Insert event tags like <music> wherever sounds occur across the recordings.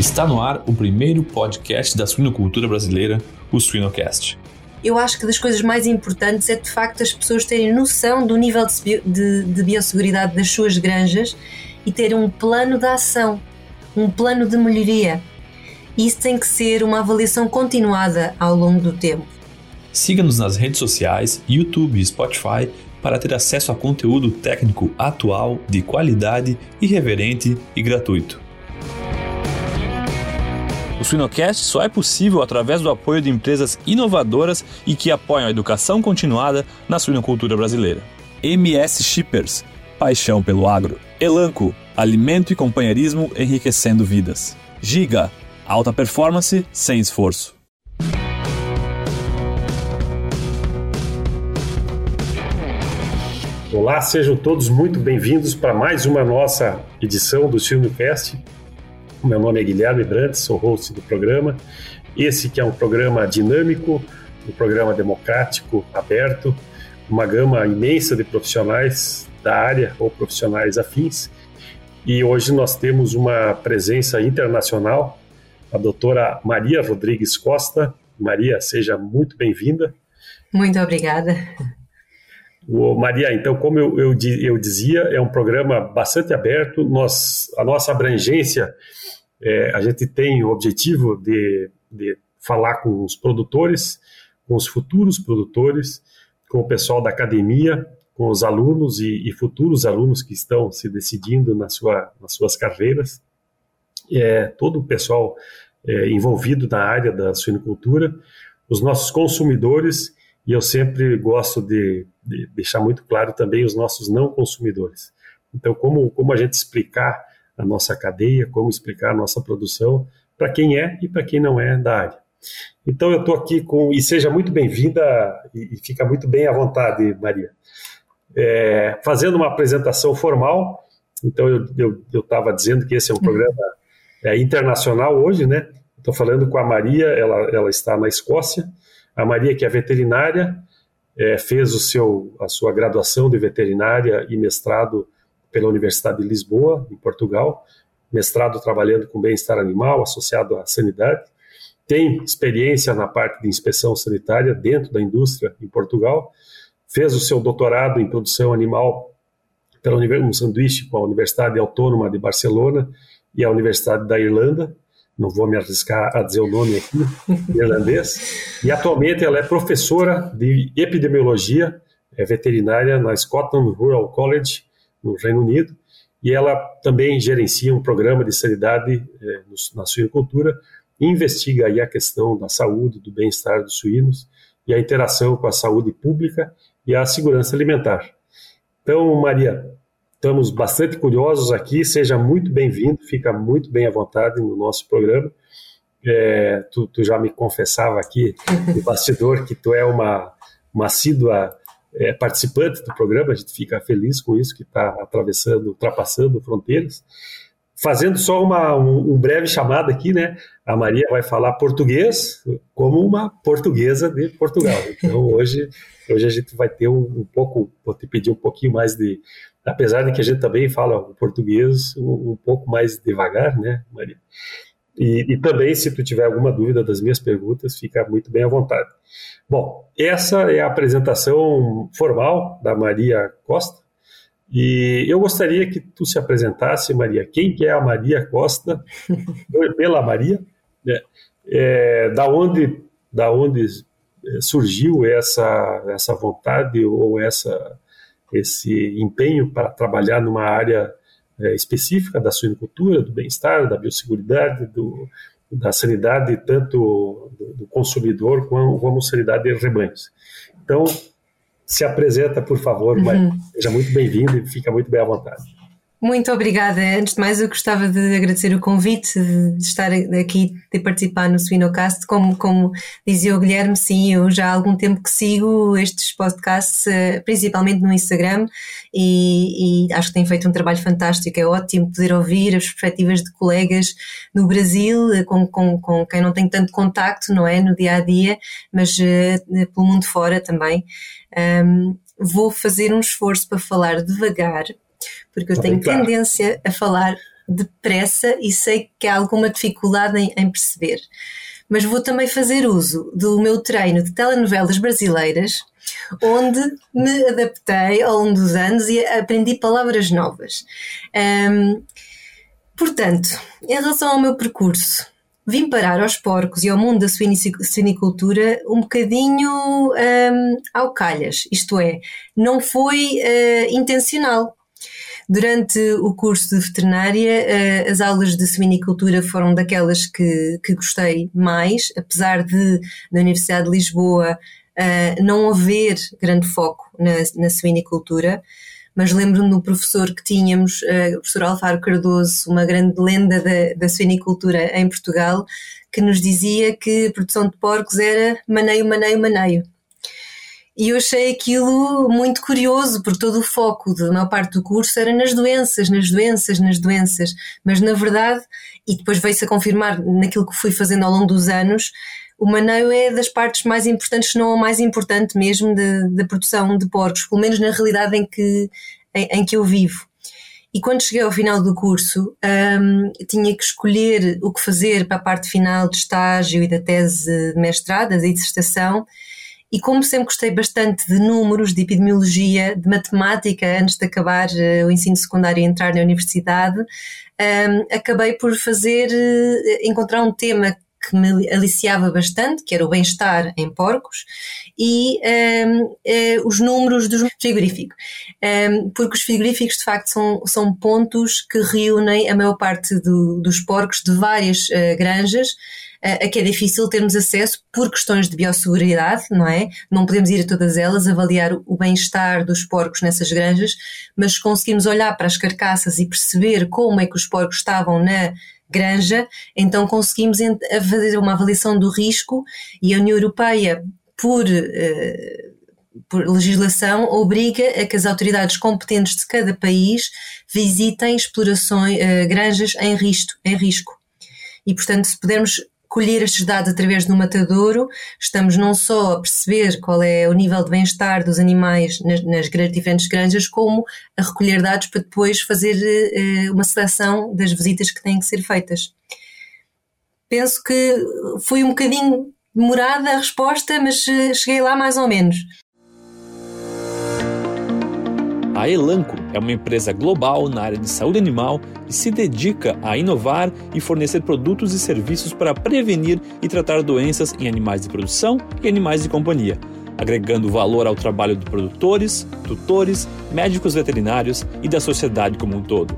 Está no ar o primeiro podcast da suinocultura brasileira, o Suinocast. Eu acho que das coisas mais importantes é de facto as pessoas terem noção do nível de, de, de biosseguridade das suas granjas e terem um plano de ação, um plano de melhoria. Isso tem que ser uma avaliação continuada ao longo do tempo. Siga-nos nas redes sociais, YouTube e Spotify para ter acesso a conteúdo técnico atual, de qualidade, irreverente e gratuito. O Suinocast só é possível através do apoio de empresas inovadoras e que apoiam a educação continuada na suinocultura brasileira. MS Shippers, paixão pelo agro. Elanco, alimento e companheirismo enriquecendo vidas. Giga, alta performance sem esforço. Olá, sejam todos muito bem-vindos para mais uma nossa edição do Suinocast. Meu nome é Guilherme Brandt, sou host do programa. Esse que é um programa dinâmico, um programa democrático, aberto, uma gama imensa de profissionais da área ou profissionais afins. E hoje nós temos uma presença internacional, a doutora Maria Rodrigues Costa. Maria, seja muito bem-vinda. Muito obrigada. O Maria, então, como eu, eu, eu, dizia, é um programa bastante aberto. Nós, a nossa abrangência é, a gente tem o objetivo de, de falar com os produtores, com os futuros produtores, com o pessoal da academia, com os alunos e, e futuros alunos que estão se decidindo na sua, nas suas carreiras, é, todo o pessoal é, envolvido na área da suinocultura, os nossos consumidores, e eu sempre gosto de, de deixar muito claro também os nossos não consumidores. Então, como, como a gente explicar a nossa cadeia, como explicar a nossa produção para quem é e para quem não é da área. Então eu estou aqui com, e seja muito bem-vinda e, e, fica muito bem à vontade, Maria. É, fazendo uma apresentação formal, então eu estava dizendo que esse é um programa é, internacional hoje, né? Estou falando com a Maria, ela, ela está na Escócia. A Maria, que é veterinária, é, fez o seu, a sua graduação de veterinária e mestrado pela Universidade de Lisboa, em Portugal, mestrado trabalhando com bem-estar animal associado à sanidade. Tem experiência na parte de inspeção sanitária dentro da indústria em Portugal. Fez o seu doutorado em produção animal pela um sanduíche com a Universidade Autônoma de Barcelona e a Universidade da Irlanda. Não vou me arriscar a dizer o nome aqui, <laughs> irlandês. E atualmente ela é professora de epidemiologia é veterinária na Scotland Rural College no Reino Unido, e ela também gerencia um programa de sanidade eh, na suinocultura investiga aí a questão da saúde, do bem-estar dos suínos e a interação com a saúde pública e a segurança alimentar. Então, Maria, estamos bastante curiosos aqui, seja muito bem-vindo, fica muito bem à vontade no nosso programa. É, tu, tu, já me confessava aqui <laughs> no bastidor que tu é uma, uma assídua é, participante do programa, a gente fica feliz com isso, que está atravessando, ultrapassando fronteiras. Fazendo só uma, um, um, breve chamado aqui, né? A Maria vai falar português como uma portuguesa de Portugal. Então <laughs> hoje, hoje a gente vai ter um, um pouco, vou te pedir um pouquinho mais de, apesar de que a gente também fala o português um, pouco mais devagar, né, Maria? E, e, também, se tu tiver alguma dúvida das minhas perguntas, fica muito bem à vontade. Bom, essa é a apresentação formal da Maria Costa. E eu gostaria que tu se apresentasse, Maria. Quem que é a Maria Costa? <laughs> Pela Maria. Né? É, da onde, da onde é, surgiu essa, essa vontade ou essa, esse empenho para trabalhar numa área é, específica da suinocultura, do bem-estar, da biosseguridade, do, da sanidade tanto do, do consumidor como, como sanidade de rebanhos. Então, se apresenta, por favor, uhum. seja muito bem-vindo e fica muito bem à vontade. Muito obrigada. Antes de mais, eu gostava de agradecer o convite de estar aqui, de participar no Suinocast. Como, como dizia o Guilherme, sim, eu já há algum tempo que sigo estes podcasts, eh, principalmente no Instagram, e, e acho que tem feito um trabalho fantástico. É ótimo poder ouvir as perspectivas de colegas no Brasil, eh, com, com, com quem não tem tanto contacto, não é, no dia a dia, mas uh, pelo mundo fora também. Um, vou fazer um esforço para falar devagar porque eu tenho claro. tendência a falar depressa e sei que há alguma dificuldade em, em perceber. Mas vou também fazer uso do meu treino de telenovelas brasileiras, onde me adaptei ao longo dos anos e aprendi palavras novas. Um, portanto, em relação ao meu percurso, vim parar aos porcos e ao mundo da suinicultura um bocadinho um, ao calhas, isto é, não foi uh, intencional. Durante o curso de veterinária, uh, as aulas de suinicultura foram daquelas que, que gostei mais, apesar de na Universidade de Lisboa uh, não haver grande foco na, na suinicultura mas lembro-me do professor que tínhamos, uh, o professor Alfaro Cardoso, uma grande lenda da, da suinicultura em Portugal, que nos dizia que a produção de porcos era maneio, maneio, maneio. E eu achei aquilo muito curioso, porque todo o foco da maior parte do curso era nas doenças, nas doenças, nas doenças. Mas na verdade, e depois veio-se a confirmar naquilo que fui fazendo ao longo dos anos, o maneio é das partes mais importantes, se não a mais importante mesmo, da produção de porcos, pelo menos na realidade em que, em, em, que eu vivo. E quando cheguei ao final do curso, um, tinha que escolher o que fazer para a parte final de estágio e da tese de mestrado, da dissertação, e como sempre gostei bastante de números, de epidemiologia, de matemática, antes de acabar uh, o ensino secundário e entrar na universidade, um, acabei por fazer, uh, encontrar um tema que me aliciava bastante, que era o bem-estar em porcos, e um, uh, eh, os números dos frigoríficos. Um, porque os frigoríficos, de facto, são, são pontos que reúnem a maior parte do, dos porcos de várias uh, granjas, a que é difícil termos acesso por questões de biosseguridade, não é? Não podemos ir a todas elas, avaliar o bem-estar dos porcos nessas granjas, mas conseguimos olhar para as carcaças e perceber como é que os porcos estavam na granja, então conseguimos fazer uma avaliação do risco e a União Europeia, por, uh, por legislação, obriga a que as autoridades competentes de cada país visitem explorações, uh, granjas em risco, em risco. E, portanto, se pudermos colher estes dados através do matadouro, estamos não só a perceber qual é o nível de bem-estar dos animais nas, nas, diferentes granjas, como a recolher dados para depois fazer uh, uma seleção das visitas que têm que ser feitas. Penso que foi um bocadinho demorada a resposta, mas uh, cheguei lá mais ou menos. A Elanco é uma empresa global na área de saúde animal e se dedica a inovar e fornecer produtos e serviços para prevenir e tratar doenças em animais de produção e animais de companhia, agregando valor ao trabalho de produtores, tutores, médicos veterinários e da sociedade como um todo.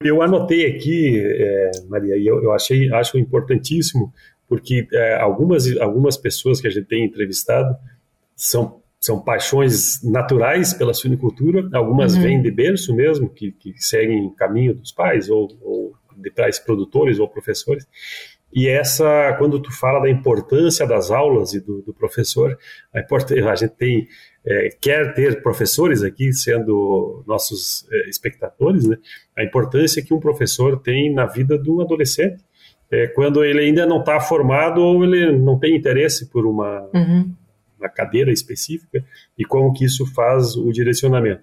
Eu anotei aqui, é, Maria, e eu, eu, achei, acho importantíssimo, porque é, algumas, algumas pessoas que a gente tem entrevistado são são paixões naturais pela suinicultura, algumas uhum. vêm de berço mesmo, que, que seguem caminho dos pais, ou, ou de pais produtores ou professores. E essa, quando tu fala da importância das aulas e do, do professor, a, a gente tem, é, quer ter professores aqui sendo nossos é, espectadores, né? a importância que um professor tem na vida do adolescente, é, quando ele ainda não está formado ou ele não tem interesse por uma, uhum na cadeira específica e como que isso faz o direcionamento.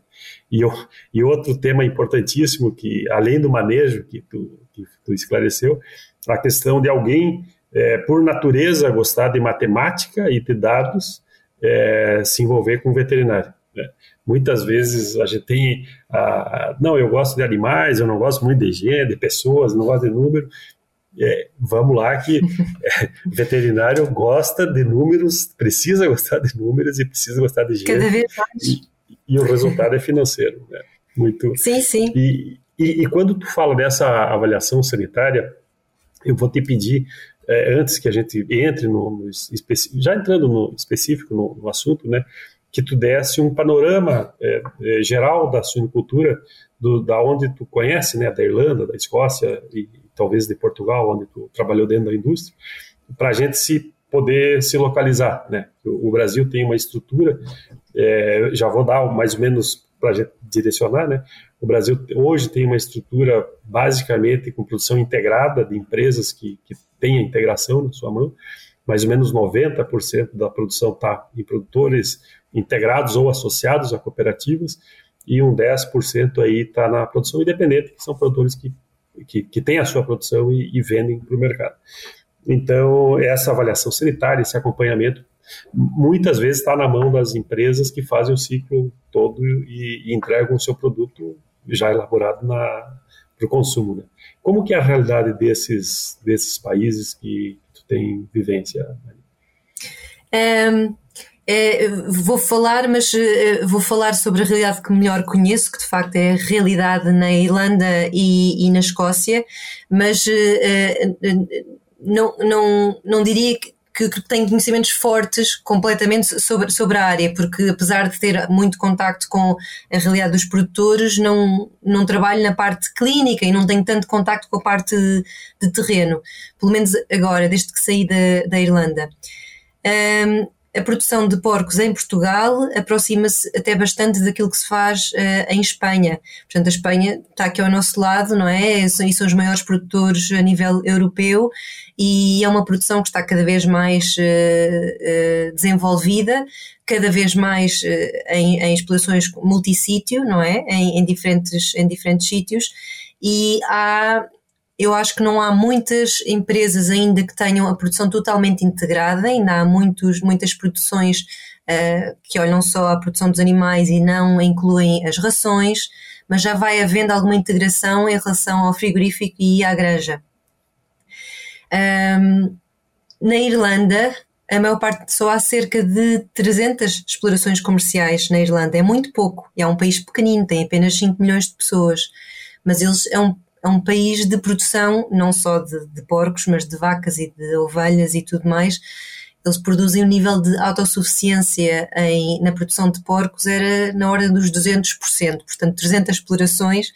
E, eu, e outro tema importantíssimo que, além do manejo que tu, que tu esclareceu, a questão de alguém, é, por natureza, gostar de matemática e de dados, é, se envolver com veterinário. Né? Muitas vezes a gente tem, a, não, eu gosto de animais, eu não gosto muito de higiene, de pessoas, não gosto de número, é, vamos lá que <laughs> é, veterinário gosta de números, precisa gostar de números e precisa gostar de mais. E, e o resultado é financeiro, né? Muito. Sim, sim. E, e, e, quando tu fala dessa avaliação sanitária, eu vou te pedir, é, antes que a gente entre no, no já entrando no específico no, no, assunto, né, que tu desse um panorama é, é, geral da suinicultura, do, da onde tu conhece, né, da Irlanda, da Escócia e talvez de Portugal, onde tu trabalhou dentro da indústria, para a gente se poder se localizar, né? O Brasil tem uma estrutura, é, já vou dar mais ou menos para a gente direcionar, né? O Brasil hoje tem uma estrutura basicamente com produção integrada de empresas que, que têm a integração na sua mão, mais ou menos 90% da produção está em produtores integrados ou associados a cooperativas, e um 10% aí está na produção independente, que são produtores que, que, que têm a sua produção e, e vendem para o mercado. Então, essa avaliação sanitária, esse acompanhamento, muitas vezes está na mão das empresas que fazem o ciclo todo e, e entregam o seu produto já elaborado para o consumo. Né? Como que é a realidade desses, desses países que tu tem vivência? Um, é, vou falar, mas uh, vou falar sobre a realidade que melhor conheço, que de facto é a realidade na Irlanda e, e na Escócia, mas uh, não, não, não diria que, que, conhecimentos fortes completamente sobre, sobre a área, porque apesar de ter muito contacto com a realidade dos produtores, não, não trabalho na parte clínica e não tenho tanto contacto com a parte de, de terreno, pelo menos agora, desde que saí da, da Irlanda. Um, a produção de porcos em Portugal aproxima-se até bastante daquilo que se faz uh, em Espanha. Portanto, a Espanha está aqui ao nosso lado, não é? E são, os maiores produtores a nível europeu e é uma produção que está cada vez mais uh, uh, desenvolvida, cada vez mais em, em explorações multissítio, não é? Em, em, diferentes, em diferentes sítios. E há eu acho que não há muitas empresas ainda que tenham a produção totalmente integrada, ainda há muitos, muitas produções uh, que olham só a produção dos animais e não incluem as rações, mas já vai havendo alguma integração em relação ao frigorífico e à granja. Um, na Irlanda, a maior parte só há cerca de 300 explorações comerciais na Irlanda, é muito pouco, é um país pequenino, tem apenas 5 milhões de pessoas, mas eles é um é um país de produção não só de, de, porcos, mas de vacas e de ovelhas e tudo mais. Eles produzem um nível de autossuficiência em, na produção de porcos era na ordem dos 200%, portanto 300 explorações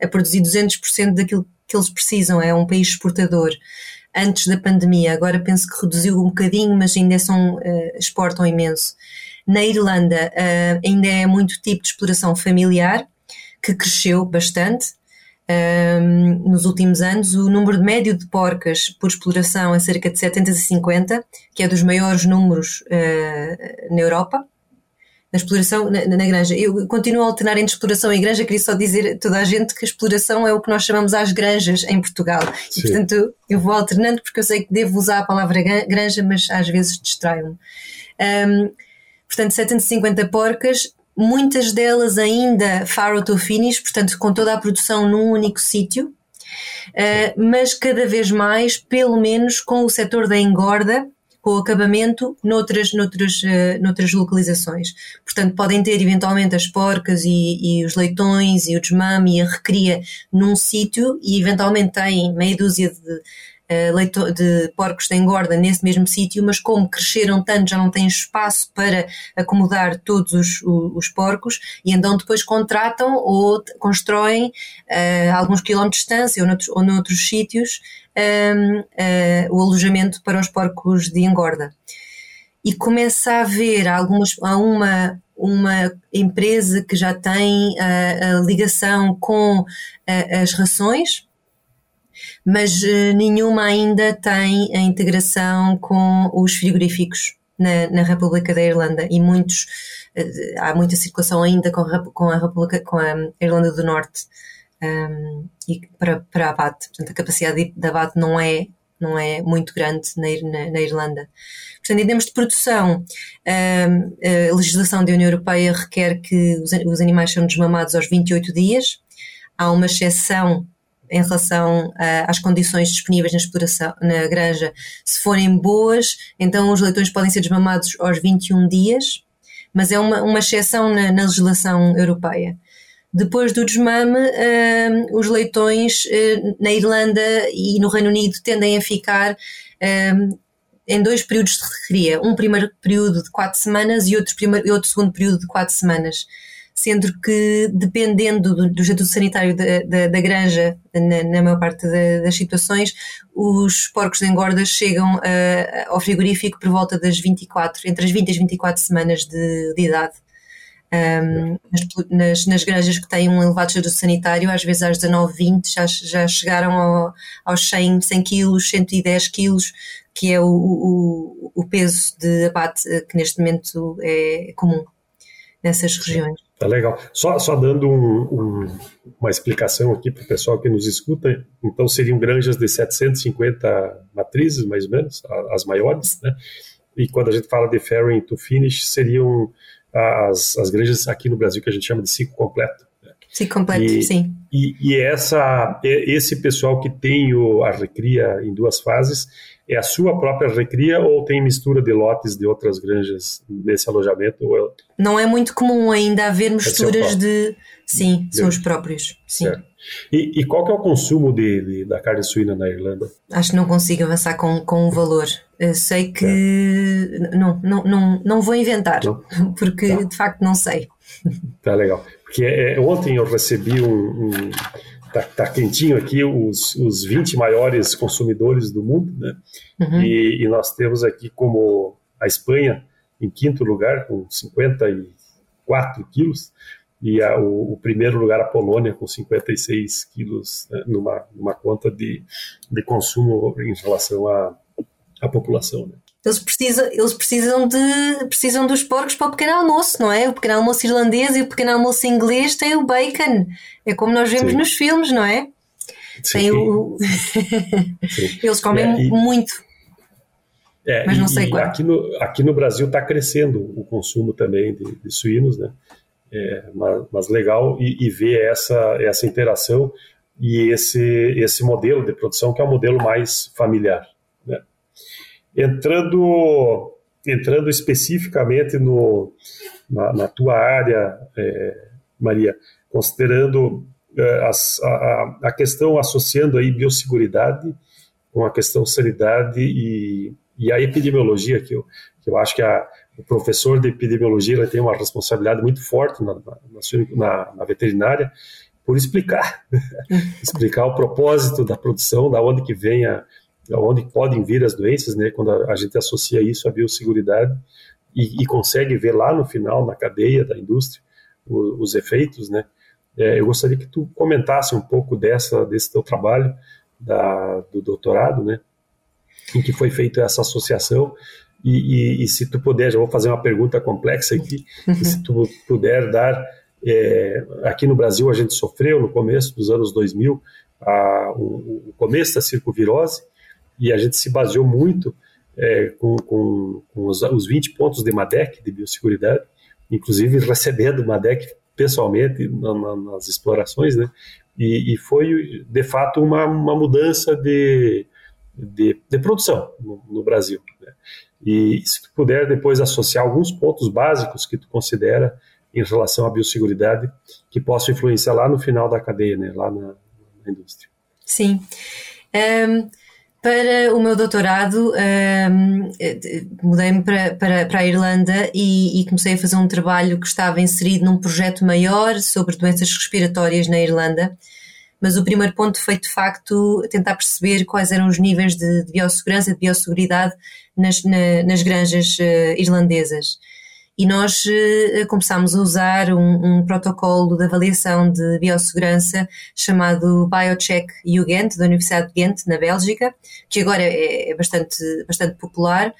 a produzir 200% daquilo que eles precisam, é um país exportador. Antes da pandemia, agora penso que reduziu um bocadinho, mas ainda são, uh, exportam imenso. Na Irlanda uh, ainda é muito tipo de exploração familiar, que cresceu bastante, um, nos últimos anos, o número médio de porcas por exploração é cerca de 750, que é dos maiores números uh, na Europa. Na exploração, na, na, granja. Eu continuo a alternar entre exploração e granja, queria só dizer a toda a gente que a exploração é o que nós chamamos às granjas em Portugal. Sim. E, portanto, eu vou alternando porque eu sei que devo usar a palavra granja, mas às vezes distraio-me. Um, portanto, 750 porcas, muitas delas ainda farrow to finish, portanto com toda a produção num único sítio, uh, mas cada vez mais, pelo menos com o setor da engorda, com o acabamento noutras, noutras, uh, noutras localizações. Portanto, podem ter eventualmente as porcas e, e os leitões e o desmame e a recria num sítio e eventualmente têm meia dúzia de de porcos de engorda nesse mesmo sítio, mas como cresceram tanto já não têm espaço para acomodar todos os, os porcos e então depois contratam ou constroem uh, alguns quilómetros de distância ou noutros, ou noutros sítios um, uh, o alojamento para os porcos de engorda. E começa a haver algumas, há uma, uma empresa que já tem a, a ligação com as rações, mas uh, nenhuma ainda tem a integração com os frigoríficos na, na República da Irlanda e muitos uh, há muita circulação ainda com, com a República com a Irlanda do Norte um, ehm, e para, para a BAT. Portanto, a capacidade da BAT não é não é muito grande na, na, na Irlanda. Portanto, em termos de produção, ehm, a legislação da União Europeia requer que os, os animais sejam desmamados aos 28 dias. Há uma exceção em relação uh, às condições disponíveis na exploração, na granja, se forem boas, então os leitões podem ser desmamados aos 21 dias, mas é uma, uma exceção na, na legislação europeia. Depois do desmame, uh, os leitões uh, na Irlanda e no Reino Unido tendem a ficar em dois períodos de recria. Um primeiro período de quatro semanas e outro, primeiro, outro segundo período de quatro semanas sendo que dependendo do, do estatuto sanitário da, da, da granja, na, na, maior parte da, das situações, os porcos de engorda chegam uh, ao frigorífico por volta das 24, entre as 20 e as 24 semanas de, de idade. Um, nas, nas, granjas que têm um elevado estatuto sanitário, às vezes às 19, 20 já, já chegaram ao, aos 100, 100 quilos, 110 quilos, que é o, o, o peso de abate que neste momento é comum nessas regiões. Tá legal. Só, só dando um, um, uma explicação aqui para o pessoal que nos escuta, então seriam granjas de 750 matrizes, mais ou menos, as maiores, né? E quando a gente fala de farrowing to finish, seriam as, as granjas aqui no Brasil que a gente chama de ciclo completo. Né? Ciclo completo, e, sim. E, e, essa, esse pessoal que tem o, a recria em duas fases, é a sua própria recria ou tem mistura de lotes de outras granjas nesse alojamento? Ou... É Não é muito comum ainda haver misturas de. Sim, são os próprios. Sim. E, e, qual que é o consumo de, de, da carne suína na Irlanda? Acho que não consigo avançar com, com um valor. Eu sei que. É. Não, não, não, não vou inventar, não? <laughs> porque tá. de facto não sei. Tá legal. Porque é, ontem eu recebi um, um tá, tá quentinho aqui os, os 20 maiores consumidores do mundo, né? Uhum. E, e, nós temos aqui como a Espanha em quinto lugar, com 54 quilos, e a, o, o, primeiro lugar a Polônia, com 56 quilos, né? numa, numa conta de, de consumo em relação à, à população. Né? Eles precisam, eles precisam, de, precisam dos porcos para o pequeno almoço, não é? O pequeno almoço irlandês e o pequeno almoço inglês têm o bacon. É como nós vemos Sim. nos filmes, não é? Sim. <laughs> Tem o... eles comem é, e... muito. É, mas não sei qual. Aqui no, aqui no Brasil está crescendo o consumo também de, de suínos, né? É, mas, mas, legal e, e, ver essa, essa interação e esse, esse modelo de produção que é um modelo mais familiar. Entrando, entrando especificamente no, na, na tua área, é, Maria, considerando é, a, a, questão associando aí biosseguridade com a questão sanidade e, e a epidemiologia, que eu, que eu acho que a, o professor de epidemiologia tem uma responsabilidade muito forte na, na, na, na veterinária por explicar, <laughs> explicar o propósito da produção, da onde que vem a, onde podem vir as doenças, né, quando a, gente associa isso à biosseguridade e, e, consegue ver lá no final, na cadeia da indústria, o, os efeitos, né, é, eu gostaria que tu comentasse um pouco dessa, desse teu trabalho da, do doutorado, né, em que foi feita essa associação. E, e, e, se tu puder, já vou fazer uma pergunta complexa aqui, uhum. se tu puder dar, é, aqui no Brasil a gente sofreu no começo dos anos 2000 a, o, o começo da circovirose, e a gente se baseou muito é, com, com, com os, os 20 pontos de MADEC, de biosseguridade, inclusive recebendo MADEC pessoalmente na, na, nas explorações, né? E, e, foi, de fato, uma, uma mudança de, de, de produção no, no Brasil. Né? E se tu puder depois associar alguns pontos básicos que tu considera em relação à biosseguridade que possam influenciar lá no final da cadeia, né? lá na, na indústria. Sim. Um para o meu doutorado, um, mudei-me para, para, para, a Irlanda e, e, comecei a fazer um trabalho que estava inserido num projeto maior sobre doenças respiratórias na Irlanda. Mas o primeiro ponto foi, de facto, tentar perceber quais eram os níveis de, de biossegurança, de biosseguridade nas, na, nas granjas uh, irlandesas e nós uh, começámos a usar um, um, protocolo de avaliação de biossegurança chamado Biocheck UGent, da Universidade de Ghent, na Bélgica, que agora é, é bastante, bastante popular.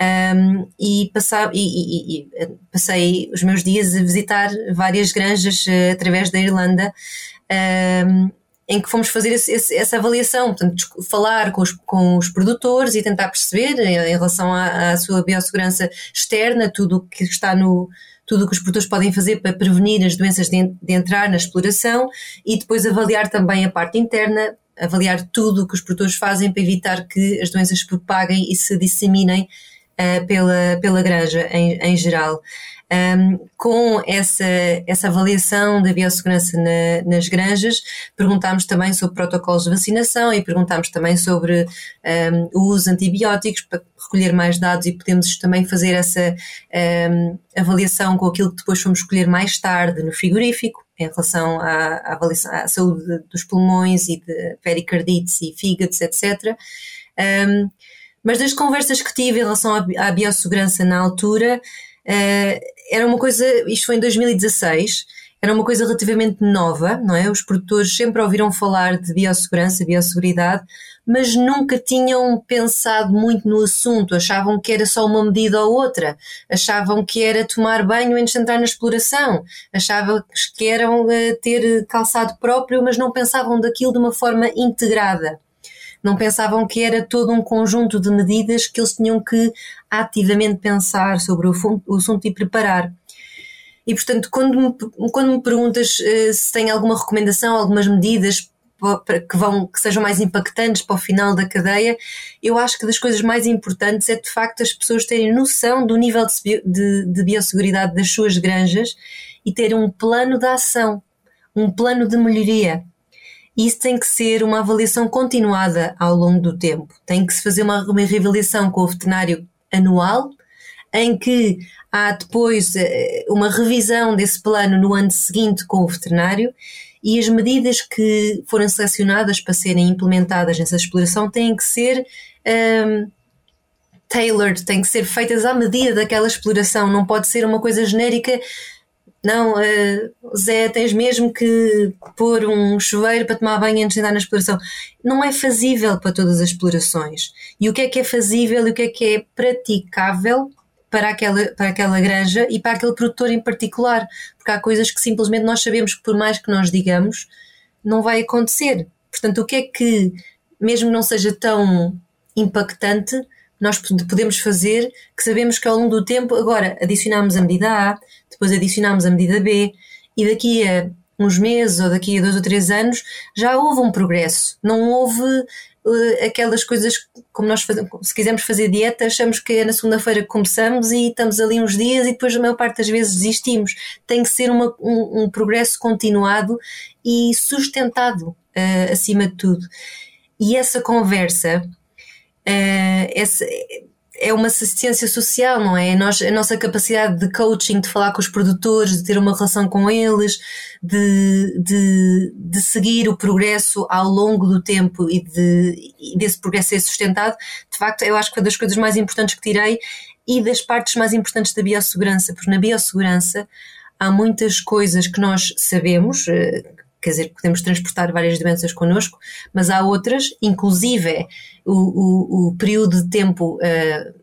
Um, e, passar, e, e, e, eh, passei os meus dias a visitar várias granjas através da Irlanda um, em que fomos fazer esse, esse, essa avaliação, portanto, falar com os, com os produtores e tentar perceber em, em relação à, à, sua biossegurança externa, tudo o que está no tudo o que os produtores podem fazer para prevenir as doenças de, de entrar na exploração e depois avaliar também a parte interna, avaliar tudo o que os produtores fazem para evitar que as doenças se propaguem e se disseminem uh, pela, pela granja em, em geral. Um, com essa, essa avaliação da biossegurança na, nas granjas, perguntámos também sobre protocolos de vacinação e perguntámos também sobre um, o uso de antibióticos para recolher mais dados e podemos também fazer essa um, avaliação com aquilo que depois fomos escolher mais tarde no frigorífico, em relação à, à, avaliação, à saúde dos pulmões e de pericardites e fígados, etc. mas das conversas que tive em relação à, biossegurança na altura, Uh, era uma coisa, isto foi em 2016, era uma coisa relativamente nova, não é? Os produtores sempre ouviram falar de biossegurança, biosseguridade, mas nunca tinham pensado muito no assunto, achavam que era só uma medida ou outra, achavam que era tomar banho antes de entrar na exploração, achavam que eram uh, ter calçado próprio, mas não pensavam daquilo de uma forma integrada. Não pensavam que era todo um conjunto de medidas que eles tinham que ativamente pensar sobre o, o assunto e preparar. E, portanto, quando me, quando me perguntas uh, se tem alguma recomendação, algumas medidas que, vão, que sejam mais impactantes para o final da cadeia, eu acho que das coisas mais importantes é de facto as pessoas terem noção do nível de, de, de biosseguridade das suas granjas e terem um plano de ação, um plano de melhoria. Isso tem que ser uma avaliação continuada ao longo do tempo. Tem que se fazer uma, uma com o veterinário anual, em que há depois eh, uma revisão desse plano no ano seguinte com o veterinário e as medidas que forem selecionadas para serem implementadas nessa exploração têm que ser um, ehm, tailored, têm que ser feitas à medida daquela exploração, não pode ser uma coisa genérica. Não, uh, Zé, tens mesmo que pôr um chuveiro para tomar banho antes de andar na exploração. Não é fazível para todas as explorações. E o que é que é fazível e o que é que é praticável para aquela, para aquela granja e para aquele produtor em particular, porque há coisas que simplesmente nós sabemos que por mais que nós digamos, não vai acontecer. Portanto, o que é que, mesmo não seja tão impactante, nós podemos fazer que sabemos que ao longo do tempo, agora adicionamos a medida A, depois adicionamos a medida B, e daqui a uns meses ou daqui a dois ou três anos já houve um progresso. Não houve uh, aquelas coisas como nós fazemos, se quisermos fazer dieta, achamos que é na segunda-feira que começamos e estamos ali uns dias e depois a maior parte das vezes desistimos. Tem que ser uma, um, um, progresso continuado e sustentado uh, acima de tudo. E essa conversa, uh, essa, é uma assistência social, não é? Nós, a nossa capacidade de coaching, de falar com os produtores, de ter uma relação com eles, de, de, de seguir o progresso ao longo do tempo e, de, e desse progresso ser sustentado, de facto, eu acho que foi das coisas mais importantes que tirei e das partes mais importantes da biossegurança, porque na biossegurança há muitas coisas que nós sabemos, eh, quer dizer, podemos transportar várias doenças connosco, mas há outras, inclusive o, o, o período de tempo uh,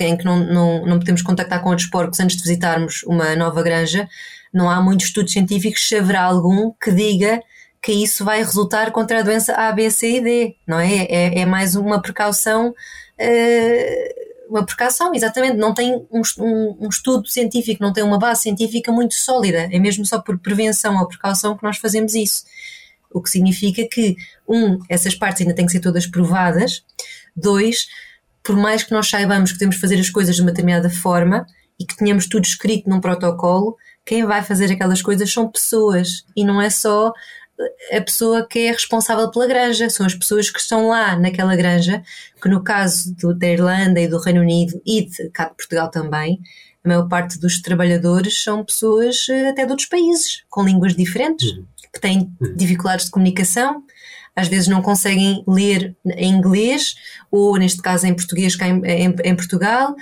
em que não, não, não podemos contactar com outros porcos antes de visitarmos uma nova granja, não há muitos estudos científicos, se haverá algum que diga que isso vai resultar contra a doença A, B, C e D, não é? É, é mais uma precaução. Uh, uma precaução, exatamente, não tem um, um, um, estudo científico, não tem uma base científica muito sólida, é mesmo só por prevenção ou precaução que nós fazemos isso. O que significa que, um, essas partes ainda têm que ser todas provadas, dois, por mais que nós saibamos que temos que fazer as coisas de uma determinada forma e que tenhamos tudo escrito num protocolo, quem vai fazer aquelas coisas são pessoas. E não é só a pessoa que é responsável pela granja, são as pessoas que estão lá naquela granja, que no caso do, da Irlanda e do Reino Unido e de cá de Portugal também, a maior parte dos trabalhadores são pessoas eh, até de outros países, com línguas diferentes, uhum. que têm uhum. dificuldades de comunicação, às vezes não conseguem ler em inglês, ou neste caso em português cá em, em, em Portugal,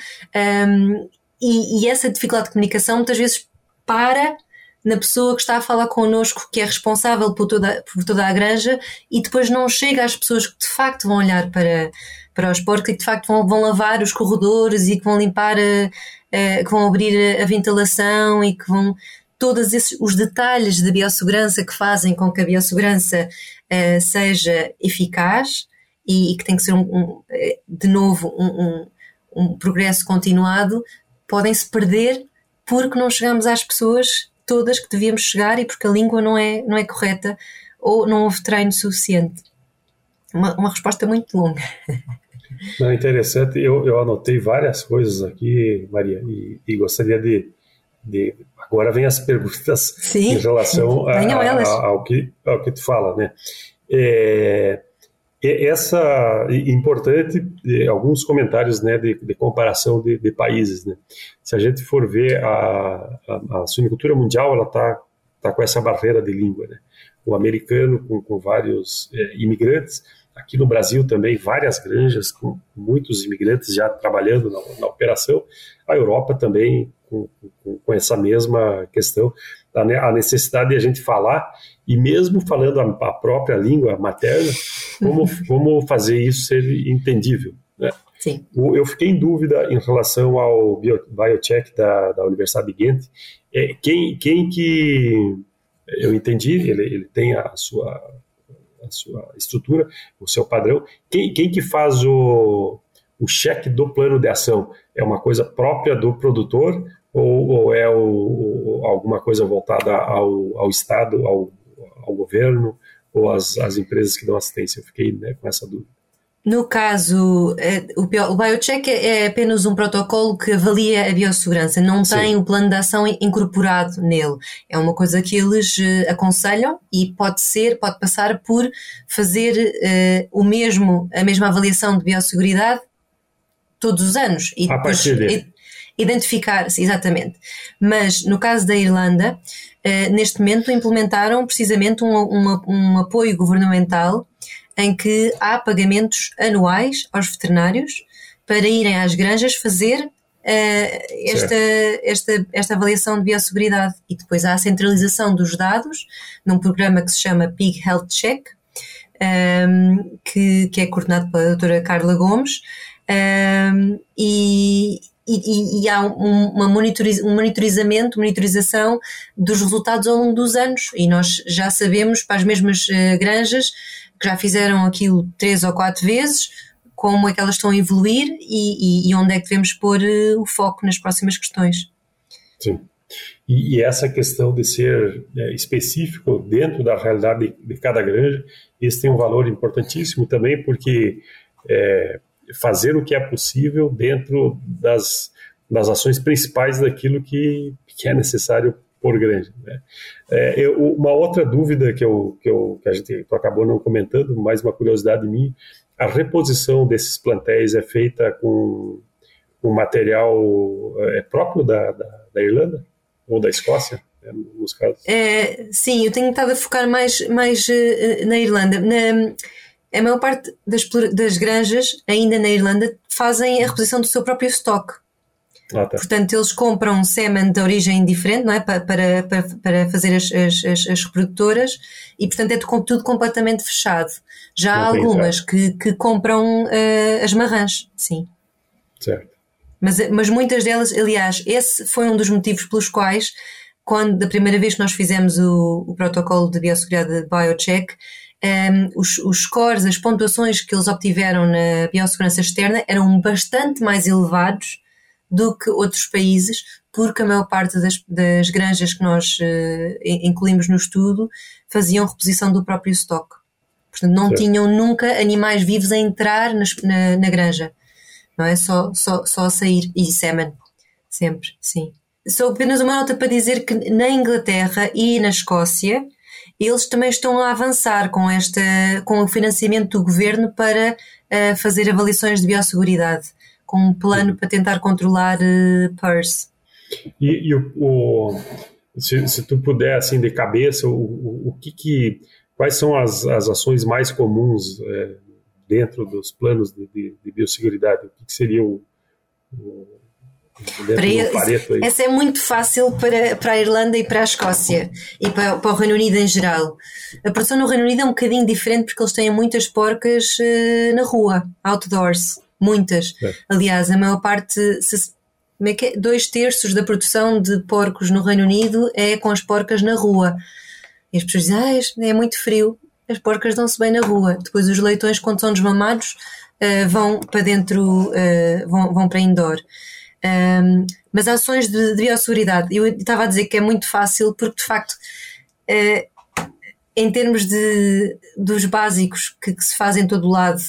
um, e, e essa dificuldade de comunicação muitas vezes para na pessoa que está a falar connosco, que é responsável por toda, por toda a granja, e depois não chega às pessoas que de facto vão olhar para, para os porcos e que de facto vão, vão lavar os corredores e que vão limpar, a, a, que vão abrir a, ventilação e que vão. Todos esses, os detalhes da biossegurança que fazem com que a biossegurança uh, seja eficaz e, e, que tem que ser, um, um, eh, de novo, um, um progresso continuado, podem se perder porque não chegamos às pessoas todas que devíamos chegar e porque a língua não é, não é correta ou não houve treino suficiente. Uma, uma resposta muito longa. <laughs> Não, interessante, eu, eu anotei várias coisas aqui, Maria, e, e gostaria de, de, Agora vem as perguntas Sim, em relação <laughs> a, a, ao, que, ao que tu fala, né? É, essa importante alguns comentários né de, de comparação de, de, países né. Se a gente for ver a, a, a mundial ela tá tá com essa barreira de língua né. O americano com, com vários é, imigrantes aqui no Brasil também várias granjas com muitos imigrantes já trabalhando na, na operação a Europa também com, com, com essa mesma questão. A necessidade de a gente falar, e mesmo falando a, própria língua materna, como, <laughs> como fazer isso ser entendível. Né? Sim. Eu fiquei em dúvida em relação ao biocheck da, da Universidade de Ghent. É, quem, quem que eu entendi, ele, ele tem a sua, a sua estrutura, o seu padrão. Quem, quem que faz o, o cheque do plano de ação? É uma coisa própria do produtor ou, ou é o, alguma coisa voltada ao, ao Estado, ao, ao governo ou às, às empresas que dão assistência? Eu fiquei né, com essa dúvida. No caso, é, o biocheck é apenas um protocolo que avalia a biossegurança, não Sim. tem o plano de ação incorporado nele. É uma coisa que eles eh, aconselham e pode ser, pode passar por fazer uh, o mesmo, a mesma avaliação de biosseguridade todos os anos. E a depois, identificar-se, exatamente. Mas no caso da Irlanda, neste momento implementaram precisamente um, um, um apoio governamental em que há pagamentos anuais aos veterinários para irem às granjas fazer uh, esta, esta, esta avaliação de biosseguridade. E depois há a centralização dos dados num programa que se chama Pig Health Check, um, ehm, que, que é coordenado pela doutora Carla Gomes, um, ehm, e, e, e, há um, uma monitoriz, um monitorizamento, monitorização dos resultados ao longo dos anos. E nós já sabemos para as mesmas uh, granjas que já fizeram aquilo três ou quatro vezes, como é que elas estão a evoluir e, e, e onde é que devemos pôr uh, o foco nas próximas questões. Sim. E, essa questão de ser é, específico dentro da realidade de, de, cada granja, isso tem um valor importantíssimo também, porque é, fazer o que é possível dentro das, das ações principais daquilo que, que é necessário por grande. Né? É, eu, uma outra dúvida que, eu, que, eu, que a gente acabou não comentando, mais uma curiosidade minha, a reposição desses plantéis é feita com, com material é, próprio da, da, da Irlanda ou da Escócia? Né, nos casos. É, sim, eu tenho estado a focar mais, mais uh, na Irlanda. Na, a maior parte das, das granjas, ainda na Irlanda, fazem a reposição do seu próprio estoque. Ah, tá. Portanto, eles compram semen de origem diferente, não é? Para, para, para fazer as, as, as, reprodutoras e, portanto, é tudo completamente fechado. Já há algumas que, que compram uh, as marrãs, sim. Certo. Mas, mas muitas delas, aliás, esse foi um dos motivos pelos quais, quando da primeira vez que nós fizemos o, o protocolo de biosseguridade de BioCheck, um, os, os scores, as pontuações que eles obtiveram na biossegurança externa eram bastante mais elevados do que outros países, porque a maior parte das, das granjas que nós uh, incluímos no estudo faziam reposição do próprio estoque. Portanto, não certo. tinham nunca animais vivos a entrar nas, na, na, granja, não é? Só, só, só a sair. E semen, sempre, sim. Só apenas uma nota para dizer que na Inglaterra e na Escócia eles também estão a avançar com, esta, com o financiamento do governo para uh, fazer avaliações de biosseguridade com um plano para tentar controlar uh, PERS. E, e o, o se, se, tu puder, assim, de cabeça, o, o, o que, que quais são as, as ações mais comuns é, dentro dos planos de, de, de biosseguridade? O que, que seria o, o para essa é muito fácil para, para a Irlanda e para a Escócia e para, para, o Reino Unido em geral. A produção no Reino Unido é um bocadinho diferente porque eles têm muitas porcas uh, na rua, outdoors muitas. É. Aliás, a maior parte, se, é que é? dois terços da produção de porcos no Reino Unido é com as porcas na rua. E as pessoas dizem, ah, é muito frio, as porcas dão-se bem na rua. Depois os leitões, quando são desmamados, uh, vão para dentro, uh, vão, vão para indoor. Um, mas ações de, de biosseguridade, eu estava a dizer que é muito fácil porque de facto uh, em termos de, dos básicos que, que se fazem em todo o lado,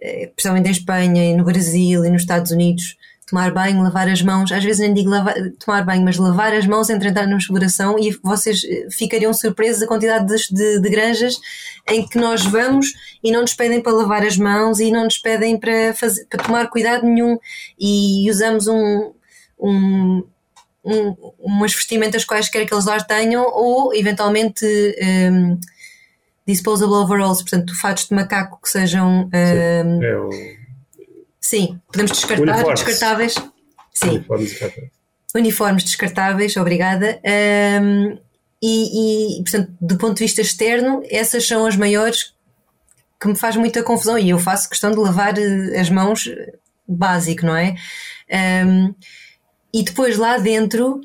eh, principalmente em Espanha e no Brasil e nos Estados Unidos, tomar banho, lavar as mãos, às vezes nem digo lavar, tomar banho, mas lavar as mãos entre entrar numa exploração e vocês eh, ficariam surpresos a quantidade de, de, de, granjas em que nós vamos e não nos pedem para lavar as mãos e não nos pedem para, fazer, para tomar cuidado nenhum e usamos um, um, um umas vestimentas quaisquer que eles lá tenham ou eventualmente um, disposable overalls, portanto, fatos de macaco que sejam. Sim, um, é o... sim podemos descartar, Uniformes. descartáveis. Sim. Uniformes descartáveis. Uniformes descartáveis, obrigada. Um, e, e, portanto, do ponto de vista externo, essas são as maiores que me faz muita confusão e eu faço questão de lavar eh, as mãos básico, não é? Um, e depois lá dentro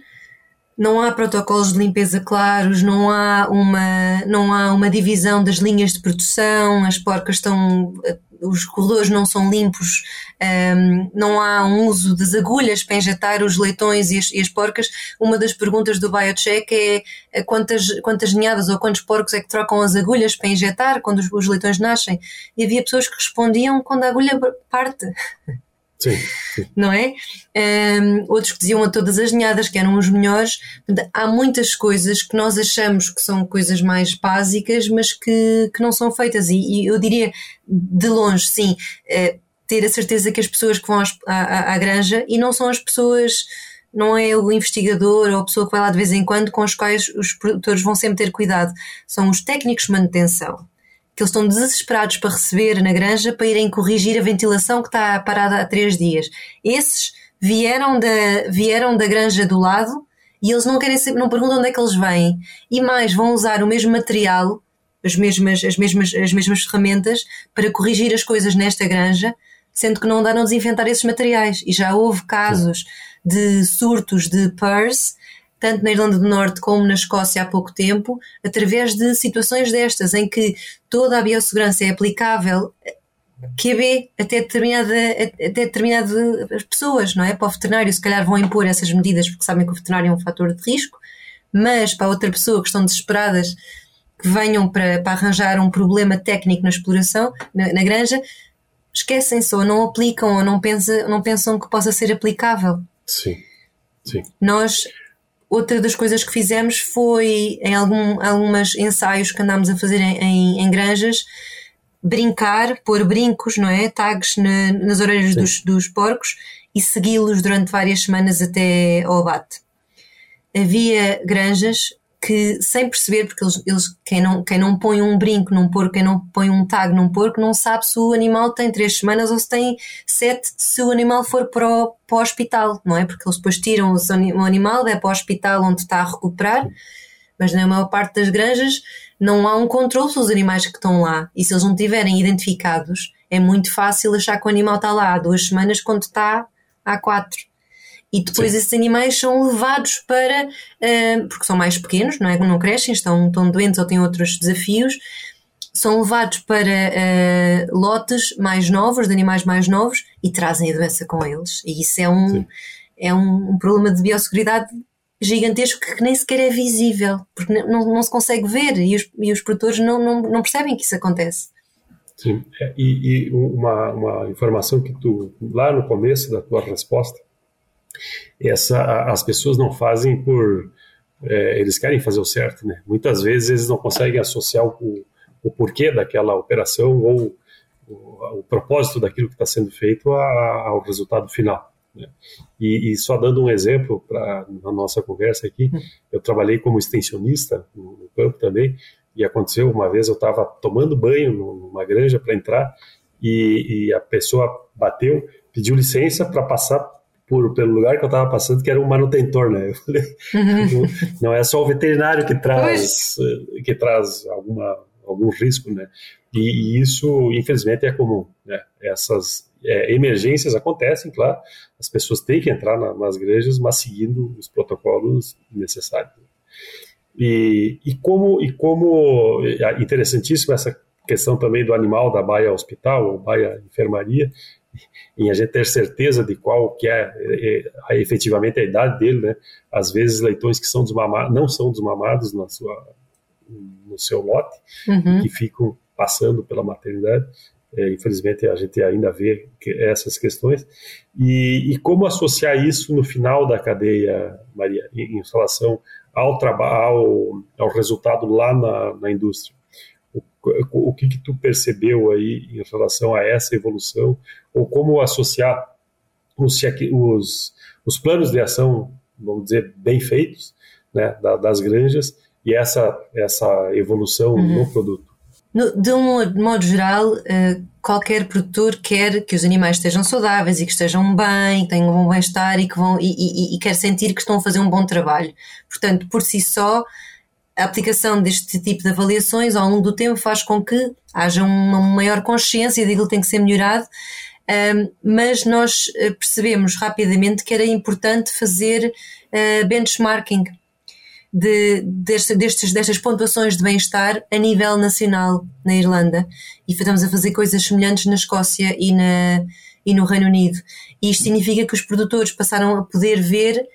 não há protocolos de limpeza claros, não há uma, não há uma divisão das linhas de produção, as porcas estão. Os corredores não são limpos, um, não há um uso das agulhas para injetar os leitões e as, e as porcas. Uma das perguntas do Biocheck é, é quantas, quantas ninhadas ou quantos porcos é que trocam as agulhas para injetar quando os, os leitões nascem. E havia pessoas que respondiam quando a agulha parte. <laughs> Sim. Não é? Um, outros que diziam a todas as ninhadas que eram os melhores. Há muitas coisas que nós achamos que são coisas mais básicas, mas que, que não são feitas. E, e eu diria, de longe, sim, uh, ter a certeza que as pessoas que vão às, à, à granja, e não são as pessoas não é o investigador ou a pessoa que vai lá de vez em quando com os quais os produtores vão sempre ter cuidado. São os técnicos de manutenção que eles estão desesperados para receber na granja para irem corrigir a ventilação que está parada há três dias. Esses vieram da, vieram da granja do lado e eles não querem não perguntam onde é que eles vêm. E mais, vão usar o mesmo material, as mesmas, as mesmas, as mesmas ferramentas para corrigir as coisas nesta granja, sendo que não andaram a desinfetar esses materiais. E já houve casos de surtos de PERS tanto na Irlanda do Norte como na Escócia há pouco tempo, através de situações destas, em que toda a biossegurança é aplicável QB até determinada, até determinadas pessoas, não é? Para o veterinário, se calhar vão impor essas medidas porque sabem que o veterinário é um fator de risco, mas para outra pessoa que estão desesperadas que venham para, para arranjar um problema técnico na exploração, na, na granja, esquecem-se ou não aplicam ou não, pensa, não pensam que possa ser aplicável. Sim, sim. Nós Outra das coisas que fizemos foi, em algum, alguns ensaios que andámos a fazer em, em, em granjas, brincar, pôr brincos, não é? Tags na, nas orelhas dos, dos, porcos e segui-los durante várias semanas até ao abate. Havia granjas que sem perceber, porque eles, eles, quem, não, quem não põe um brinco num porco, quem não põe um tag num porco, não sabe se o animal tem três semanas ou se tem sete, se o animal for para o, para o hospital, não é? Porque eles depois tiram o animal, vai para o hospital onde está a recuperar, mas na maior parte das granjas não há um controle sobre os animais que estão lá. E se eles não estiverem identificados, é muito fácil achar que o animal está lá há duas semanas quando está há quatro e depois Sim. esses animais são levados para, uh, porque são mais pequenos, não é? Não crescem, estão, estão doentes ou têm outros desafios, são levados para uh, lotes mais novos, de animais mais novos, e trazem a doença com eles. E isso é um, é um, um problema de biosseguridade gigantesco que nem sequer é visível, porque não, não se consegue ver e os, e os produtores não, não, não percebem que isso acontece. Sim, é, e, e, uma, uma informação que tu, lá no começo da tua resposta, essa as pessoas não fazem por é, eles querem fazer o certo, né? Muitas vezes eles não conseguem associar o, o porquê daquela operação ou o, o propósito daquilo que está sendo feito a, ao resultado final. Né? E, e, só dando um exemplo para na nossa conversa aqui, hum. eu trabalhei como extensionista no, no campo também e aconteceu uma vez eu estava tomando banho numa granja para entrar e, e a pessoa bateu, pediu licença para passar por, pelo lugar que eu estava passando, que era um manutentor, né? Eu falei, uhum. <laughs> não é só o veterinário que traz, eh, que traz alguma, algum risco, né? E, e isso, infelizmente, é comum, né? Essas é, emergências acontecem, claro, as pessoas têm que entrar na, nas igrejas, mas seguindo os protocolos necessários. E, e como, e como é interessantíssimo essa questão também do animal da baia hospital ou baia enfermaria, em a gente ter certeza de qual que é, é, é efetivamente a idade dele, né? Às vezes leitões que são desmamados, não são desmamados na sua, no seu lote, uhum. que ficam passando pela maternidade. É, infelizmente a gente ainda vê que essas questões e, e, como associar isso no final da cadeia, Maria, em, em relação ao trabalho, ao, ao resultado lá na, na indústria o que, que tu percebeu aí em relação a essa evolução, ou como associar os, os, os planos de ação, vamos dizer, bem feitos, né, das granjas, e essa, essa evolução uhum. no produto? No, de um modo geral, uh, qualquer produtor quer que os animais estejam saudáveis e que estejam bem, que tenham um bom bem-estar e, que vão, e, e, e quer sentir que estão a fazer um bom trabalho. Portanto, por si só, a aplicação deste tipo de avaliações ao longo do tempo faz com que haja uma maior consciência de que ele tem que ser melhorado, mas nós eh, percebemos rapidamente que era importante fazer uh, benchmarking de, deste, destes, destas pontuações de bem-estar a nível nacional na Irlanda e estamos a fazer coisas semelhantes na Escócia e, na, e no Reino Unido. E isto significa que os produtores passaram a poder ver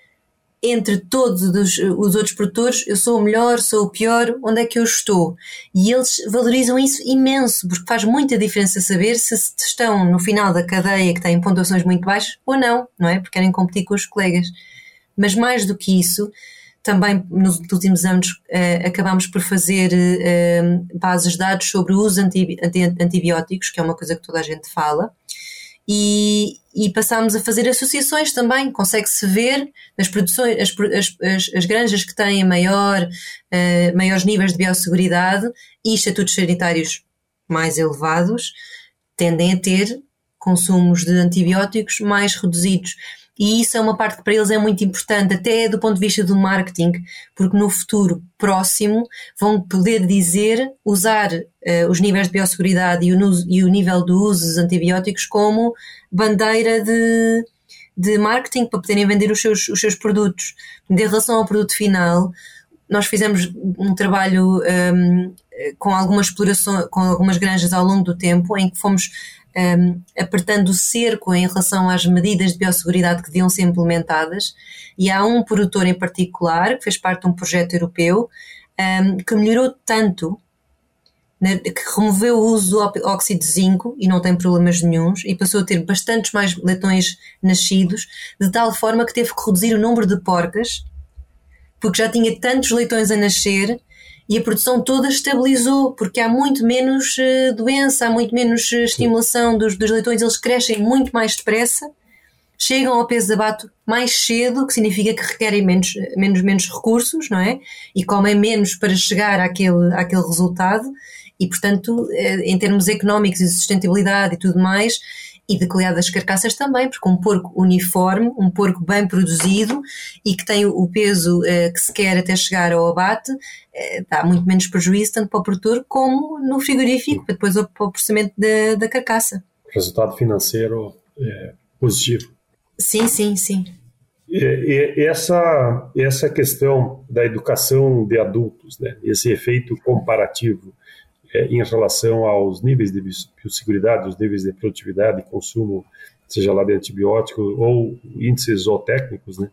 entre todos os, os, outros produtores, eu sou o melhor, sou o pior, onde é que eu estou? E eles valorizam isso imenso, porque faz muita diferença saber se estão no final da cadeia que têm pontuações muito baixas ou não, não é? Porque querem competir com os colegas. Mas mais do que isso, também nos últimos anos uh, acabamos por fazer uh, bases de dados sobre o uso de antibióticos, que é uma coisa que toda a gente fala, e, e passámos a fazer associações também. Consegue-se ver nas produções, as, as, as, granjas que têm maior, uh, maiores níveis de biosseguridade e estatutos sanitários mais elevados tendem a ter consumos de antibióticos mais reduzidos. E isso é uma parte que para eles é muito importante, até do ponto de vista do marketing, porque no futuro próximo vão poder dizer, usar uh, os níveis de biosseguridade e o, e o nível do uso dos antibióticos como bandeira de, de marketing para poderem vender os seus, os seus produtos. Em relação ao produto final, nós fizemos um trabalho um, ehm, com algumas explorações, com algumas granjas ao longo do tempo, em que fomos um, apertando o cerco em relação às medidas de biosseguridade que deviam ser implementadas, e há um produtor em particular, que fez parte de um projeto europeu, um, que melhorou tanto, que removeu o uso do óxido de zinco e não tem problemas nenhums, e passou a ter bastantes mais leitões nascidos, de tal forma que teve que reduzir o número de porcas, porque já tinha tantos leitões a nascer e a produção toda estabilizou, porque há muito menos uh, doença, há muito menos uh, estimulação dos, dos leitões, eles crescem muito mais depressa, chegam ao peso de abate mais cedo, que significa que requerem menos, menos, menos recursos, não é? E comem menos para chegar àquele, àquele resultado, e portanto, eh, em termos económicos e de sustentabilidade e tudo mais, e de qualidade das carcaças também, porque um porco uniforme, um porco bem produzido e que tem o peso uh, que se quer até chegar ao abate, uh, dá muito menos prejuízo tanto para o produtor como no frigorífico, para depois o, para o processamento da, da carcaça. Resultado financeiro é positivo. Sim, sim, sim. E, e essa, essa questão da educação de adultos, né, esse efeito comparativo, é, em relação aos níveis de biosseguridade, os níveis de produtividade e consumo, seja lá de antibiótico ou índices zootécnicos, né?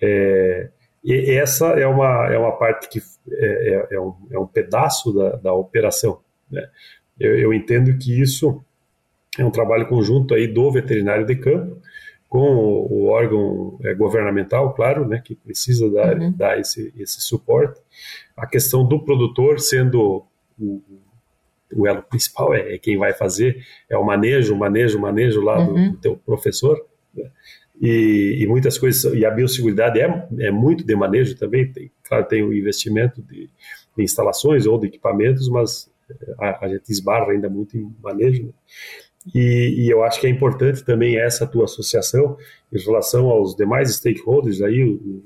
É, e essa é uma, é uma parte que é, é, é um, é um pedaço da, da operação. Né? Eu, eu, entendo que isso é um trabalho conjunto aí do veterinário de campo com o, o órgão é, governamental, claro, né, que precisa dar, uhum. dar esse, esse suporte. A questão do produtor sendo o, o elo principal é, é, quem vai fazer, é o manejo, o manejo, o manejo lá do, uhum. do teu professor. Né? E, e, muitas coisas, e a biosseguridade é, é muito de manejo também, tem, claro, tem o investimento de, de instalações ou de equipamentos, mas eh, a, a, gente esbarra ainda muito em manejo. Né? E, e, eu acho que é importante também essa tua associação em relação aos demais stakeholders, aí,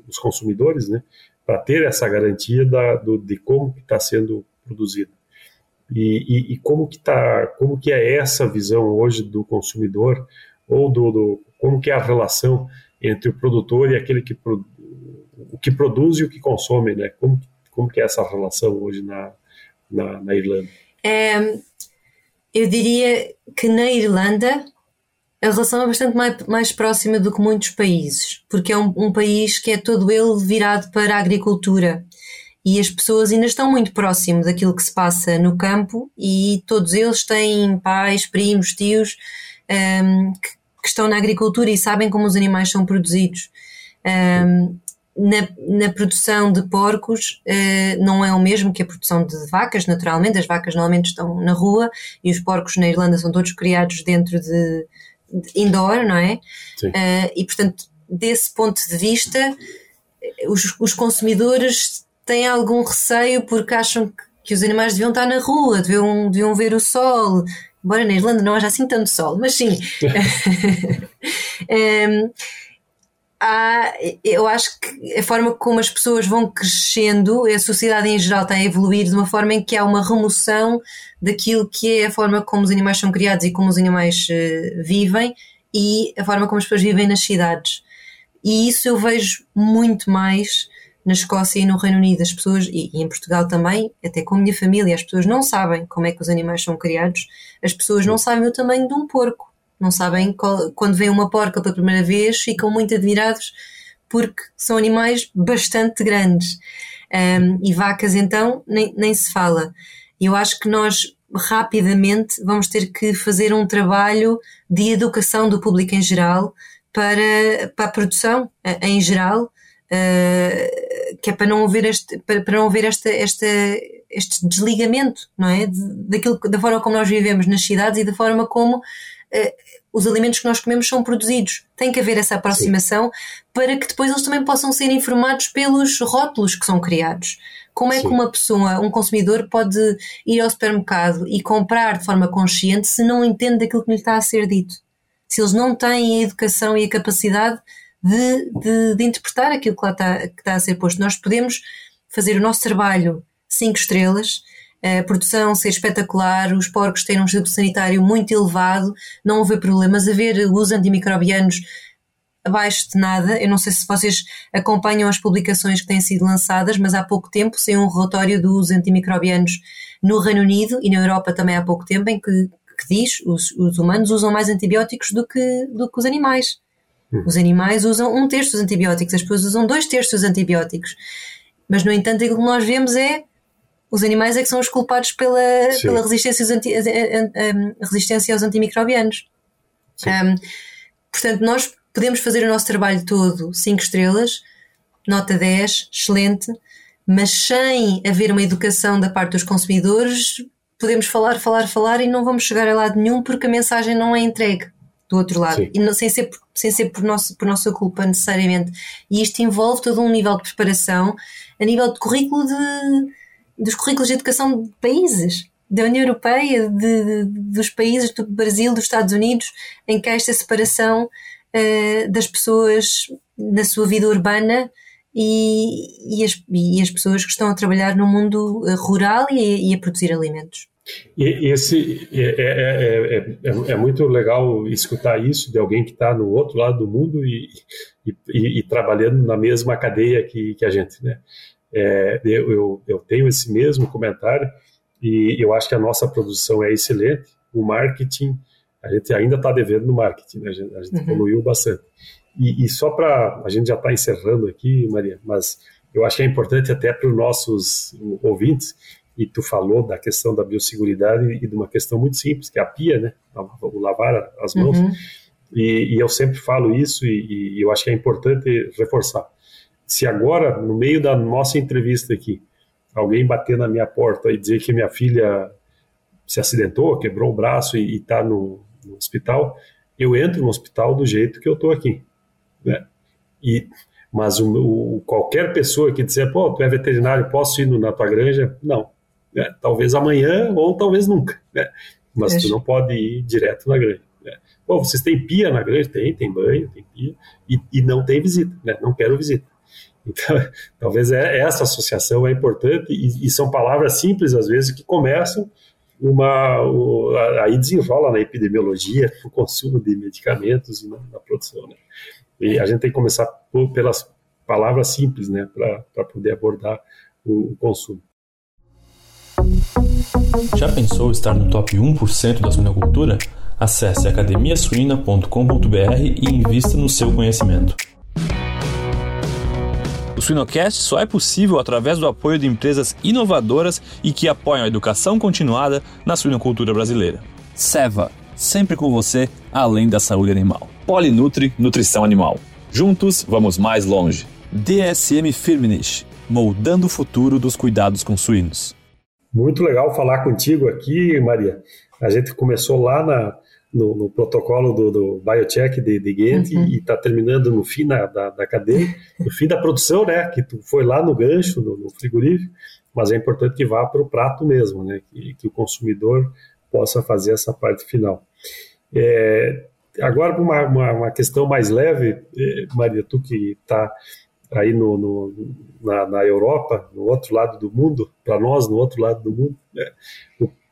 os consumidores, né, para ter essa garantia da, do, de como está sendo produzido. E, e, e, como que tá, como que é essa visão hoje do consumidor ou do, do, como que é a relação entre o produtor e aquele que o que produz e o que consome, né? Como como que é essa relação hoje na na, na Irlanda? É, eu diria que na Irlanda a relação é bastante mais, mais próxima do que muitos países, porque é um, um país que é todo ele virado para a agricultura e as pessoas ainda estão muito próximo daquilo que se passa no campo e todos eles têm pais, primos, tios um, que, que, estão na agricultura e sabem como os animais são produzidos. Um, na, na, produção de porcos uh, não é o mesmo que a produção de vacas, naturalmente. As vacas normalmente estão na rua e os porcos na Irlanda são todos criados dentro de, de indoor, não é? Uh, e portanto, desse ponto de vista, os, os consumidores têm algum receio porque acham que, que os animais deviam estar na rua, deviam, deviam ver o sol. Embora na Irlanda não haja assim tanto sol, mas sim. um, <laughs> há, eu acho que a forma como as pessoas vão crescendo, a sociedade em geral está a evoluir de uma forma em que há uma remoção daquilo que é a forma como os animais são criados e como os animais uh, vivem e a forma como as pessoas vivem nas cidades. E isso eu vejo muito mais na Escócia e no Reino Unido. As pessoas, e, em Portugal também, até com a minha família, as pessoas não sabem como é que os animais são criados, as pessoas não sabem o tamanho de um porco não sabem qual, quando vem uma porca pela primeira vez, ficam muito admirados porque são animais bastante grandes. Um, e vacas, então, nem, nem se fala. Eu acho que nós rapidamente vamos ter que fazer um trabalho de educação do público em geral para, para a produção em geral, uh, que é para não haver este, para, para não haver esta, esta, este desligamento, não é? Daquilo, da forma como nós vivemos nas cidades e da forma como uh, os alimentos que nós comemos são produzidos. Tem que haver essa aproximação Sim. para que depois eles também possam ser informados pelos rótulos que são criados. Como é Sim. que uma pessoa, um consumidor, pode ir ao supermercado e comprar de forma consciente se não entende aquilo que lhe está a ser dito? Se eles não têm a educação e a capacidade de, de, de interpretar aquilo que lá está, que está a ser posto. Nós podemos fazer o nosso trabalho cinco estrelas a produção ser espetacular, os porcos terem um estado sanitário muito elevado, não haver problemas, haver usos antimicrobianos abaixo de nada. Eu não sei se vocês acompanham as publicações que têm sido lançadas, mas há pouco tempo saiu um relatório dos antimicrobianos no Reino Unido e na Europa também há pouco tempo, em que, que diz os, os, humanos usam mais antibióticos do que, do que os animais. Hum. Os animais usam um terço dos antibióticos, as pessoas usam dois terços dos antibióticos. Mas, no entanto, aquilo que nós vemos é os animais é que são os culpados pela, pela resistência, aos anti, a, a, a resistência aos antimicrobianos. Um, portanto, nós podemos fazer o nosso trabalho todo 5 estrelas, nota 10, excelente, mas sem haver uma educação da parte dos consumidores, podemos falar, falar, falar e não vamos chegar a lado nenhum porque a mensagem não é entregue do outro lado Sim. e não, sem ser, sem ser por, nosso, por nossa culpa necessariamente. E isto envolve todo um nível de preparação a nível de currículo de dos currículos de educação de países, da União Europeia, de, de, dos países do Brasil, dos Estados Unidos, em que há esta separação uh, das pessoas na sua vida urbana e, e, as, e, as, pessoas que estão a trabalhar no mundo eh, rural e, e a produzir alimentos. E esse é, é, é, é, muito legal escutar isso de alguém que está no outro lado do mundo e, e, trabalhando na mesma cadeia que, que a gente, né? É, eu, eu, eu, tenho esse mesmo comentário e eu acho que a nossa produção é excelente. O marketing, a gente ainda está devendo no marketing, né? a gente, a gente uhum. evoluiu bastante. E, e só para. A gente já está encerrando aqui, Maria, mas eu acho que é importante até para os nossos ouvintes, e tu falou da questão da biosseguridade e de uma questão muito simples, que é a pia, né? O lavar as mãos. Uhum. E, e, eu sempre falo isso e, e eu acho que é importante reforçar se agora, no meio da nossa entrevista aqui, alguém bater na minha porta e dizer que minha filha se acidentou, quebrou o braço e está no, no, hospital, eu entro no hospital do jeito que eu estou aqui. Né? E, mas o, o, qualquer pessoa que disser, pô, tu é veterinário, posso ir na tua granja? Não. Né? Talvez amanhã ou talvez nunca. Né? Mas tu não pode ir direto na granja. Né? Bom, vocês têm pia na granja? Tem, tem banho, tem pia. E, e não tem visita, né? não quero visita. <laughs> Então, talvez é, essa associação é importante e, e, são palavras simples às vezes que começam uma o, aí desenrola na epidemiologia, no consumo de medicamentos e na, na produção. Né? E a gente tem que começar por, pelas palavras simples, né, para poder abordar o, o consumo. Já pensou estar no top 1% da suinocultura? Acesse academiasuina.com.br e invista no seu conhecimento. O Suinocast só é possível através do apoio de empresas inovadoras e que apoiam a educação continuada na suinocultura brasileira. Seva, sempre com você, além da saúde animal. Polinutri Nutrição Animal. Juntos, vamos mais longe. DSM Firmenich, moldando o futuro dos cuidados com suínos. Muito legal falar contigo aqui, Maria. A gente começou lá na, no, no protocolo do, do biocheck de, de Ghent uhum. e está terminando no fim da, da, da, cadeia, no fim da produção, né? Que tu foi lá no gancho, no, no frigorífico, mas é importante que vá para o prato mesmo, né? Que, que, o consumidor possa fazer essa parte final. É, agora, uma, uma, uma, questão mais leve, eh, Maria, tu que está aí no, no na, na, Europa, no outro lado do mundo, para nós, no outro lado do mundo, né?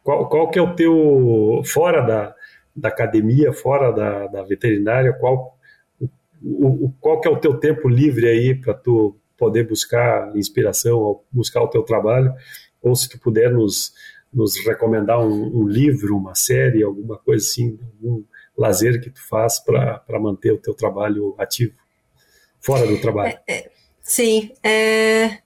qual, qual que é o teu, fora da, da academia, fora da, da veterinária, qual, o, o, qual que é o teu tempo livre aí para tu poder buscar inspiração, buscar o teu trabalho, ou se tu puder nos, nos recomendar um, um livro, uma série, alguma coisa assim, algum lazer que tu faz para manter o teu trabalho ativo, fora do trabalho. É, é, sim, é,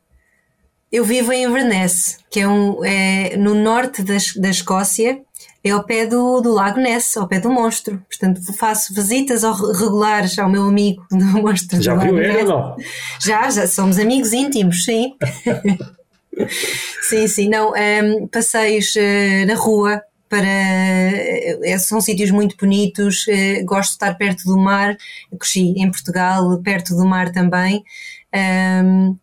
eu vivo em Inverness, que é, um, é no norte da, da Escócia, é ao pé do, do Lago Ness, ao pé do monstro. Portanto, faço visitas regulares ao meu amigo do <laughs> monstro. Já do viu ele ou não? Já, já somos amigos íntimos, sim. <laughs> sim, sim, não. Um, ehm, passeios uh, na rua para. Uh, são sítios muito bonitos, uh, gosto de estar perto do mar. cresci em Portugal, perto do mar também. Um,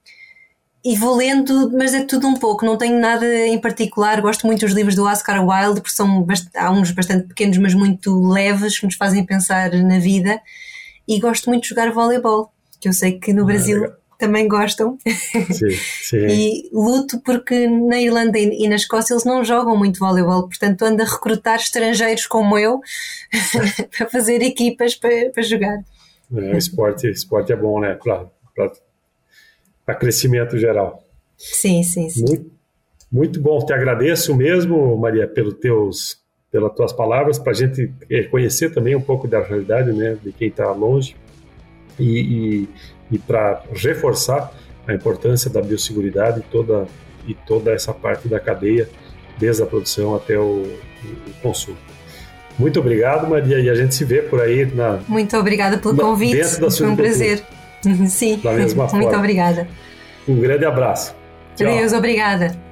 e vou lendo, mas é tudo um pouco, não tenho nada em particular. Gosto muito dos livros do Oscar Wilde, porque são há uns bastante pequenos, mas muito leves, que nos fazem pensar na vida. E gosto muito de jogar voleibol, que eu sei que no ah, Brasil também gostam. Sim, sim. e luto porque na Irlanda e na Escócia eles não jogam muito voleibol, portanto ando a recrutar estrangeiros como eu <laughs> para fazer equipas para, para jogar. É, esporte, esporte é bom, né? Para, para crescimento geral. Sim, sim, sim. Muito, muito bom, te agradeço mesmo, Maria, pelos teus, pelas tuas palavras, para a gente conhecer também um pouco da realidade né, de quem está longe e, e, e para reforçar a importância da biosseguridade e toda, e toda essa parte da cadeia, desde a produção até o, o consumo. Muito obrigado, Maria, e a gente se vê por aí na. Muito obrigada pelo na, convite. Dentro da Foi um prazer. <laughs> Sim. Da mesma forma. Muito obrigada. Um grande abraço. Tchau. Deus, obrigada.